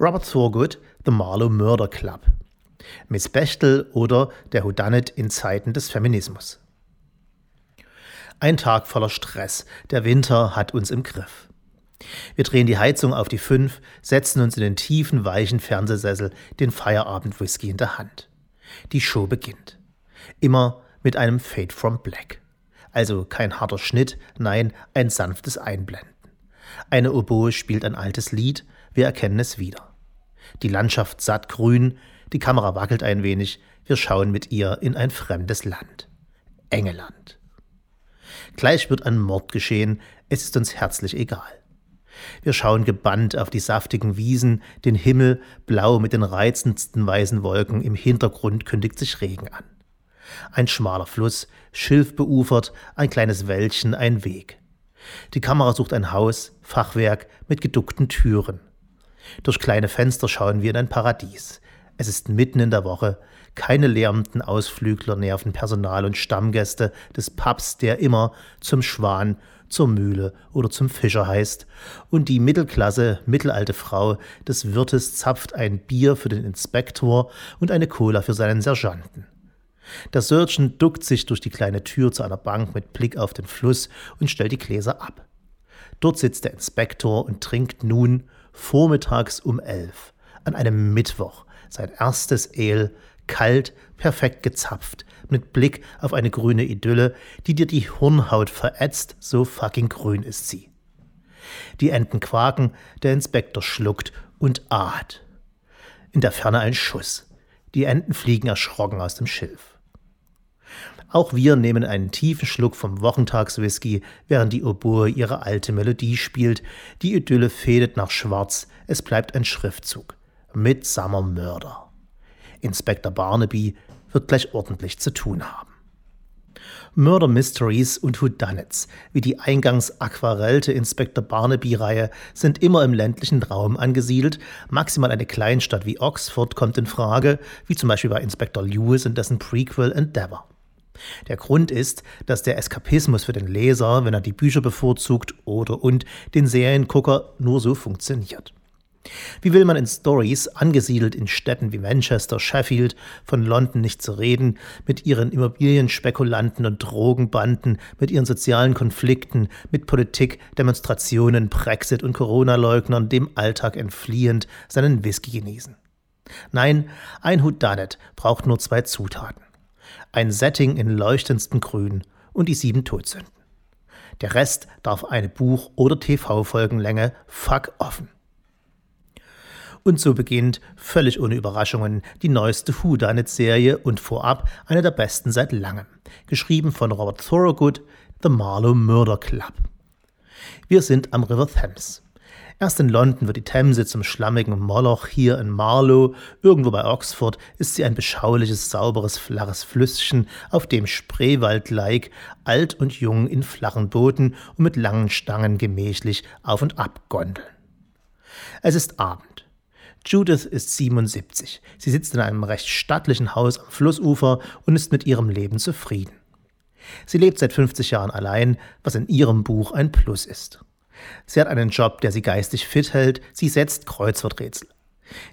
Robert Thorgood, The Marlowe Murder Club. Miss Bechtel oder der Whodunit in Zeiten des Feminismus. Ein Tag voller Stress. Der Winter hat uns im Griff. Wir drehen die Heizung auf die 5, setzen uns in den tiefen, weichen Fernsehsessel, den Feierabend-Whisky in der Hand. Die Show beginnt. Immer mit einem Fade from Black. Also kein harter Schnitt, nein, ein sanftes Einblenden. Eine Oboe spielt ein altes Lied, wir erkennen es wieder. Die Landschaft satt grün, die Kamera wackelt ein wenig, wir schauen mit ihr in ein fremdes Land. Engeland. Gleich wird ein Mord geschehen, es ist uns herzlich egal. Wir schauen gebannt auf die saftigen Wiesen, den Himmel, blau mit den reizendsten weißen Wolken, im Hintergrund kündigt sich Regen an. Ein schmaler Fluss, schilfbeufert, ein kleines Wäldchen, ein Weg. Die Kamera sucht ein Haus, Fachwerk mit geduckten Türen. Durch kleine Fenster schauen wir in ein Paradies. Es ist mitten in der Woche, keine lärmenden Ausflügler nerven Personal und Stammgäste des Pubs, der immer zum Schwan, zur Mühle oder zum Fischer heißt, und die Mittelklasse, mittelalte Frau des Wirtes zapft ein Bier für den Inspektor und eine Cola für seinen Sergeanten. Der Surgeon duckt sich durch die kleine Tür zu einer Bank mit Blick auf den Fluss und stellt die Gläser ab. Dort sitzt der Inspektor und trinkt nun vormittags um elf an einem Mittwoch sein erstes Ale, kalt, perfekt gezapft, mit Blick auf eine grüne Idylle, die dir die Hirnhaut verätzt, so fucking grün ist sie. Die Enten quaken, der Inspektor schluckt und aht. In der Ferne ein Schuss. Die Enten fliegen erschrocken aus dem Schilf. Auch wir nehmen einen tiefen Schluck vom Wochentagswhisky, während die Oboe ihre alte Melodie spielt. Die Idylle fädet nach Schwarz, es bleibt ein Schriftzug. Midsummer Murder. Inspektor Barnaby wird gleich ordentlich zu tun haben. Murder Mysteries und Whodunits, wie die eingangs aquarellte Inspektor Barnaby-Reihe, sind immer im ländlichen Raum angesiedelt. Maximal eine Kleinstadt wie Oxford kommt in Frage, wie zum Beispiel bei Inspektor Lewis und dessen Prequel Endeavour. Der Grund ist, dass der Eskapismus für den Leser, wenn er die Bücher bevorzugt oder und den Seriengucker nur so funktioniert. Wie will man in Stories, angesiedelt in Städten wie Manchester, Sheffield, von London nicht zu reden, mit ihren Immobilienspekulanten und Drogenbanden, mit ihren sozialen Konflikten, mit Politik, Demonstrationen, Brexit und Corona-Leugnern, dem Alltag entfliehend, seinen Whisky genießen? Nein, ein Whodunit braucht nur zwei Zutaten ein Setting in leuchtendsten Grün und die sieben Todsünden. Der Rest darf eine Buch- oder TV-Folgenlänge fuck offen. Und so beginnt, völlig ohne Überraschungen, die neueste Whodunit-Serie und vorab eine der besten seit langem, geschrieben von Robert Thorogood, The Marlowe Murder Club. Wir sind am River Thames. Erst in London wird die Themse zum schlammigen Moloch, hier in Marlow, irgendwo bei Oxford, ist sie ein beschauliches, sauberes, flaches Flüsschen, auf dem Spreewald-like alt und jung in flachen Booten und mit langen Stangen gemächlich auf und ab gondeln. Es ist Abend. Judith ist 77. Sie sitzt in einem recht stattlichen Haus am Flussufer und ist mit ihrem Leben zufrieden. Sie lebt seit 50 Jahren allein, was in ihrem Buch ein Plus ist. Sie hat einen Job, der sie geistig fit hält. Sie setzt Kreuzworträtsel.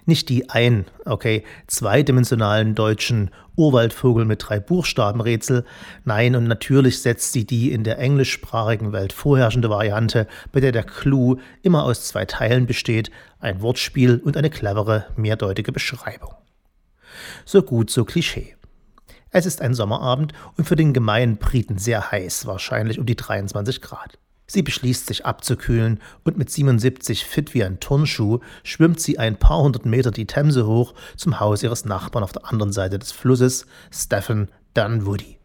Nicht die ein, okay, zweidimensionalen deutschen Urwaldvogel mit drei Buchstaben Rätsel. Nein, und natürlich setzt sie die in der englischsprachigen Welt vorherrschende Variante, bei der der Clou immer aus zwei Teilen besteht, ein Wortspiel und eine clevere, mehrdeutige Beschreibung. So gut, so Klischee. Es ist ein Sommerabend und für den gemeinen Briten sehr heiß, wahrscheinlich um die 23 Grad. Sie beschließt, sich abzukühlen und mit 77 fit wie ein Turnschuh schwimmt sie ein paar hundert Meter die Themse hoch zum Haus ihres Nachbarn auf der anderen Seite des Flusses, Stephen Dunwoody.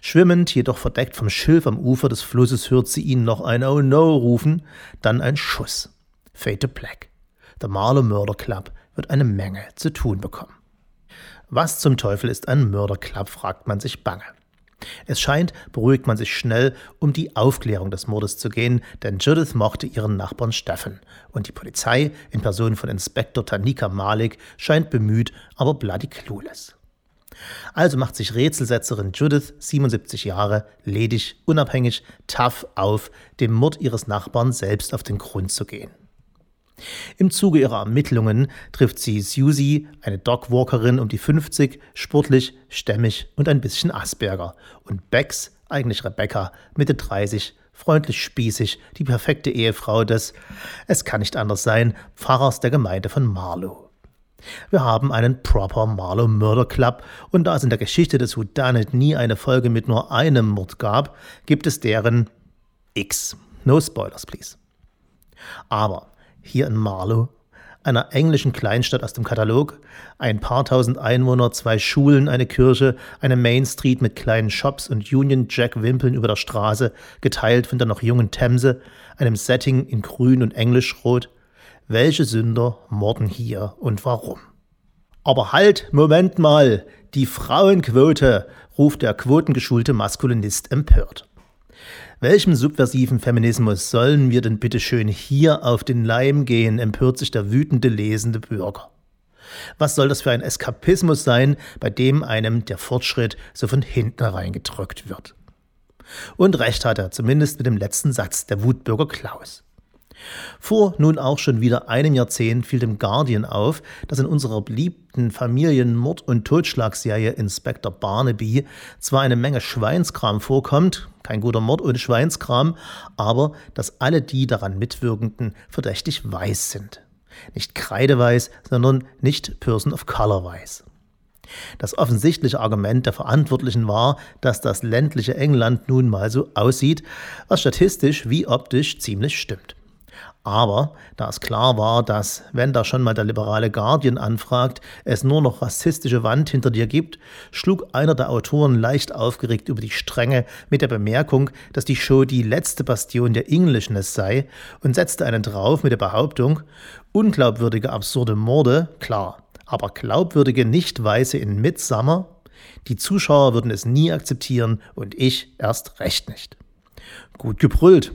Schwimmend, jedoch verdeckt vom Schilf am Ufer des Flusses, hört sie ihn noch ein Oh no rufen, dann ein Schuss. Fade to Black. Der Marlow Murder Club wird eine Menge zu tun bekommen. Was zum Teufel ist ein Murder Club, fragt man sich bange. Es scheint, beruhigt man sich schnell, um die Aufklärung des Mordes zu gehen, denn Judith mochte ihren Nachbarn Steffen und die Polizei in Person von Inspektor Tanika Malik scheint bemüht, aber bloody clueless. Also macht sich Rätselsetzerin Judith, 77 Jahre, ledig, unabhängig, tough auf, dem Mord ihres Nachbarn selbst auf den Grund zu gehen. Im Zuge ihrer Ermittlungen trifft sie Susie, eine Dogwalkerin um die 50, sportlich, stämmig und ein bisschen Asperger. Und Bex, eigentlich Rebecca, Mitte 30, freundlich spießig, die perfekte Ehefrau des, es kann nicht anders sein, Pfarrers der Gemeinde von Marlow. Wir haben einen Proper Marlow Murder Club und da es in der Geschichte des Whodunit nie eine Folge mit nur einem Mord gab, gibt es deren X. No spoilers, please. Aber hier in Marlow, einer englischen Kleinstadt aus dem Katalog, ein paar tausend Einwohner, zwei Schulen, eine Kirche, eine Main Street mit kleinen Shops und Union Jack Wimpeln über der Straße, geteilt von der noch jungen Themse, einem Setting in grün und englischrot. Welche Sünder morden hier und warum? Aber halt, Moment mal, die Frauenquote, ruft der quotengeschulte Maskulinist empört. Welchem subversiven Feminismus sollen wir denn bitte schön hier auf den Leim gehen, empört sich der wütende, lesende Bürger. Was soll das für ein Eskapismus sein, bei dem einem der Fortschritt so von hinten reingedrückt wird? Und recht hat er, zumindest mit dem letzten Satz, der Wutbürger Klaus. Vor nun auch schon wieder einem Jahrzehnt fiel dem Guardian auf, dass in unserer beliebten Familienmord- und Totschlagserie Inspector Barnaby zwar eine Menge Schweinskram vorkommt, kein guter Mord ohne Schweinskram, aber dass alle die daran Mitwirkenden verdächtig weiß sind. Nicht kreideweiß, sondern nicht Person of Color weiß. Das offensichtliche Argument der Verantwortlichen war, dass das ländliche England nun mal so aussieht, was statistisch wie optisch ziemlich stimmt. Aber da es klar war, dass, wenn da schon mal der liberale Guardian anfragt, es nur noch rassistische Wand hinter dir gibt, schlug einer der Autoren leicht aufgeregt über die Stränge mit der Bemerkung, dass die Show die letzte Bastion der Englishness sei und setzte einen drauf mit der Behauptung, unglaubwürdige absurde Morde, klar, aber glaubwürdige Nicht-Weiße in Midsummer, die Zuschauer würden es nie akzeptieren und ich erst recht nicht. Gut gebrüllt.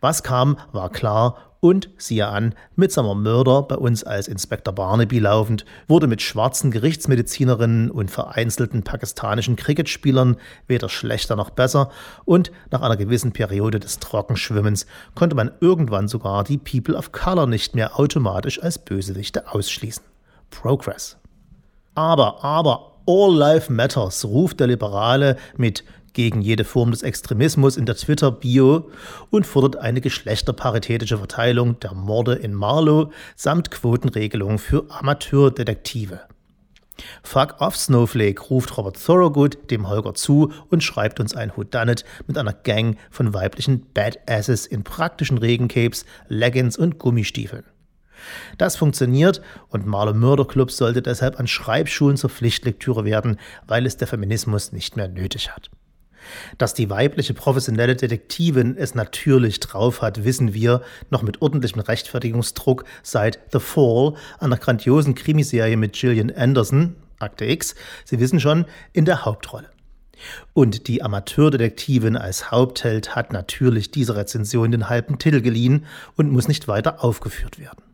Was kam, war klar und, siehe an, Midsomer Mörder, bei uns als Inspektor Barnaby laufend, wurde mit schwarzen Gerichtsmedizinerinnen und vereinzelten pakistanischen Cricketspielern weder schlechter noch besser und nach einer gewissen Periode des Trockenschwimmens konnte man irgendwann sogar die People of Color nicht mehr automatisch als Bösewichte ausschließen. Progress. Aber, aber, All Life Matters, ruft der Liberale mit gegen jede Form des Extremismus in der Twitter-Bio und fordert eine geschlechterparitätische Verteilung der Morde in Marlow samt Quotenregelungen für Amateurdetektive. Fuck off Snowflake ruft Robert Thorogood dem Holger zu und schreibt uns ein Whodunit mit einer Gang von weiblichen Badasses in praktischen Regencapes, Leggings und Gummistiefeln. Das funktioniert und Marlow Murder Club sollte deshalb an Schreibschulen zur Pflichtlektüre werden, weil es der Feminismus nicht mehr nötig hat. Dass die weibliche professionelle Detektivin es natürlich drauf hat, wissen wir noch mit ordentlichem Rechtfertigungsdruck seit The Fall, einer grandiosen Krimiserie mit Gillian Anderson, Akte X, Sie wissen schon, in der Hauptrolle. Und die Amateurdetektivin als Hauptheld hat natürlich dieser Rezension den halben Titel geliehen und muss nicht weiter aufgeführt werden.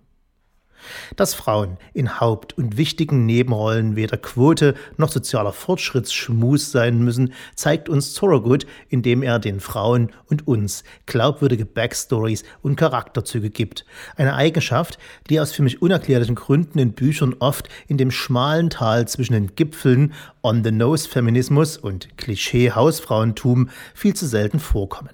Dass Frauen in Haupt- und wichtigen Nebenrollen weder Quote noch sozialer Fortschrittsschmus sein müssen, zeigt uns Thorogood, indem er den Frauen und uns glaubwürdige Backstories und Charakterzüge gibt. Eine Eigenschaft, die aus für mich unerklärlichen Gründen in Büchern oft in dem schmalen Tal zwischen den Gipfeln On-the-Nose-Feminismus und Klischee-Hausfrauentum viel zu selten vorkommen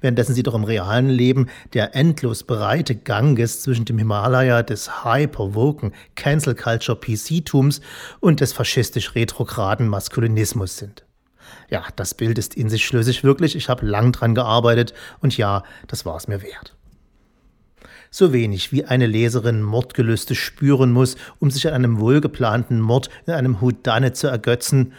währenddessen sie doch im realen Leben der endlos breite Ganges zwischen dem Himalaya des hyper-woken Cancel Culture PC-Tums und des faschistisch retrograden Maskulinismus sind. Ja, das Bild ist in sich schlüssig wirklich, ich habe lang dran gearbeitet und ja, das war es mir wert. So wenig wie eine Leserin Mordgelüste spüren muss, um sich an einem wohlgeplanten Mord in einem Houdanne zu ergötzen,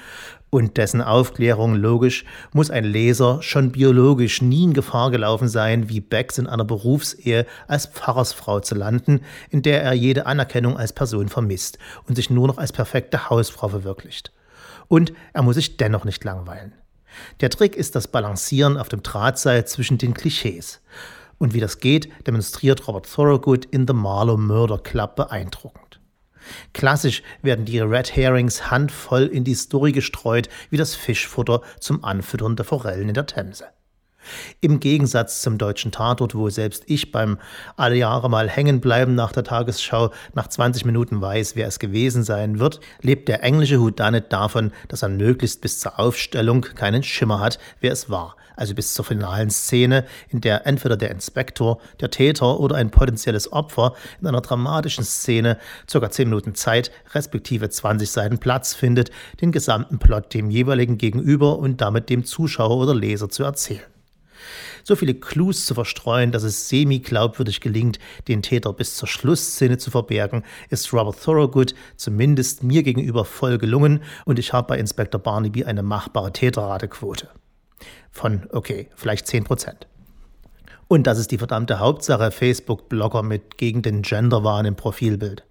und dessen Aufklärung logisch, muss ein Leser schon biologisch nie in Gefahr gelaufen sein, wie Becks in einer Berufsehe als Pfarrersfrau zu landen, in der er jede Anerkennung als Person vermisst und sich nur noch als perfekte Hausfrau verwirklicht. Und er muss sich dennoch nicht langweilen. Der Trick ist das Balancieren auf dem Drahtseil zwischen den Klischees. Und wie das geht, demonstriert Robert Thorogood in The Marlow Murder Club beeindruckend. Klassisch werden die Red Herrings handvoll in die Story gestreut, wie das Fischfutter zum Anfüttern der Forellen in der Themse. Im Gegensatz zum deutschen Tatort, wo selbst ich beim alle Jahre mal hängen bleiben nach der Tagesschau nach 20 Minuten weiß, wer es gewesen sein wird, lebt der englische Houdanet davon, dass er möglichst bis zur Aufstellung keinen Schimmer hat, wer es war. Also bis zur finalen Szene, in der entweder der Inspektor, der Täter oder ein potenzielles Opfer in einer dramatischen Szene ca. 10 Minuten Zeit, respektive 20 Seiten Platz findet, den gesamten Plot dem jeweiligen Gegenüber und damit dem Zuschauer oder Leser zu erzählen so viele Clues zu verstreuen, dass es semi-glaubwürdig gelingt, den Täter bis zur Schlussszene zu verbergen, ist Robert Thorogood zumindest mir gegenüber voll gelungen und ich habe bei Inspector Barnaby eine machbare Täterratequote. Von, okay, vielleicht 10 Prozent. Und das ist die verdammte Hauptsache Facebook-Blogger mit gegen den Genderwahn im Profilbild.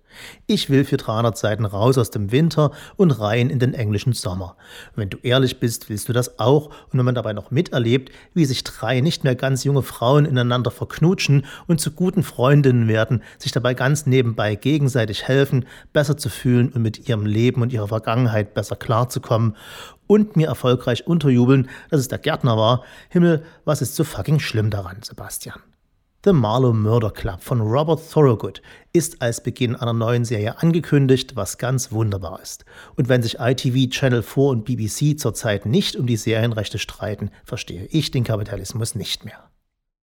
Ich will für 300 Seiten raus aus dem Winter und rein in den englischen Sommer. wenn du ehrlich bist, willst du das auch. Und wenn man dabei noch miterlebt, wie sich drei nicht mehr ganz junge Frauen ineinander verknutschen und zu guten Freundinnen werden, sich dabei ganz nebenbei gegenseitig helfen, besser zu fühlen und mit ihrem Leben und ihrer Vergangenheit besser klarzukommen und mir erfolgreich unterjubeln, dass es der Gärtner war. Himmel, was ist so fucking schlimm daran, Sebastian? The Marlowe Murder Club von Robert Thorogood ist als Beginn einer neuen Serie angekündigt, was ganz wunderbar ist. Und wenn sich ITV, Channel 4 und BBC zurzeit nicht um die Serienrechte streiten, verstehe ich den Kapitalismus nicht mehr.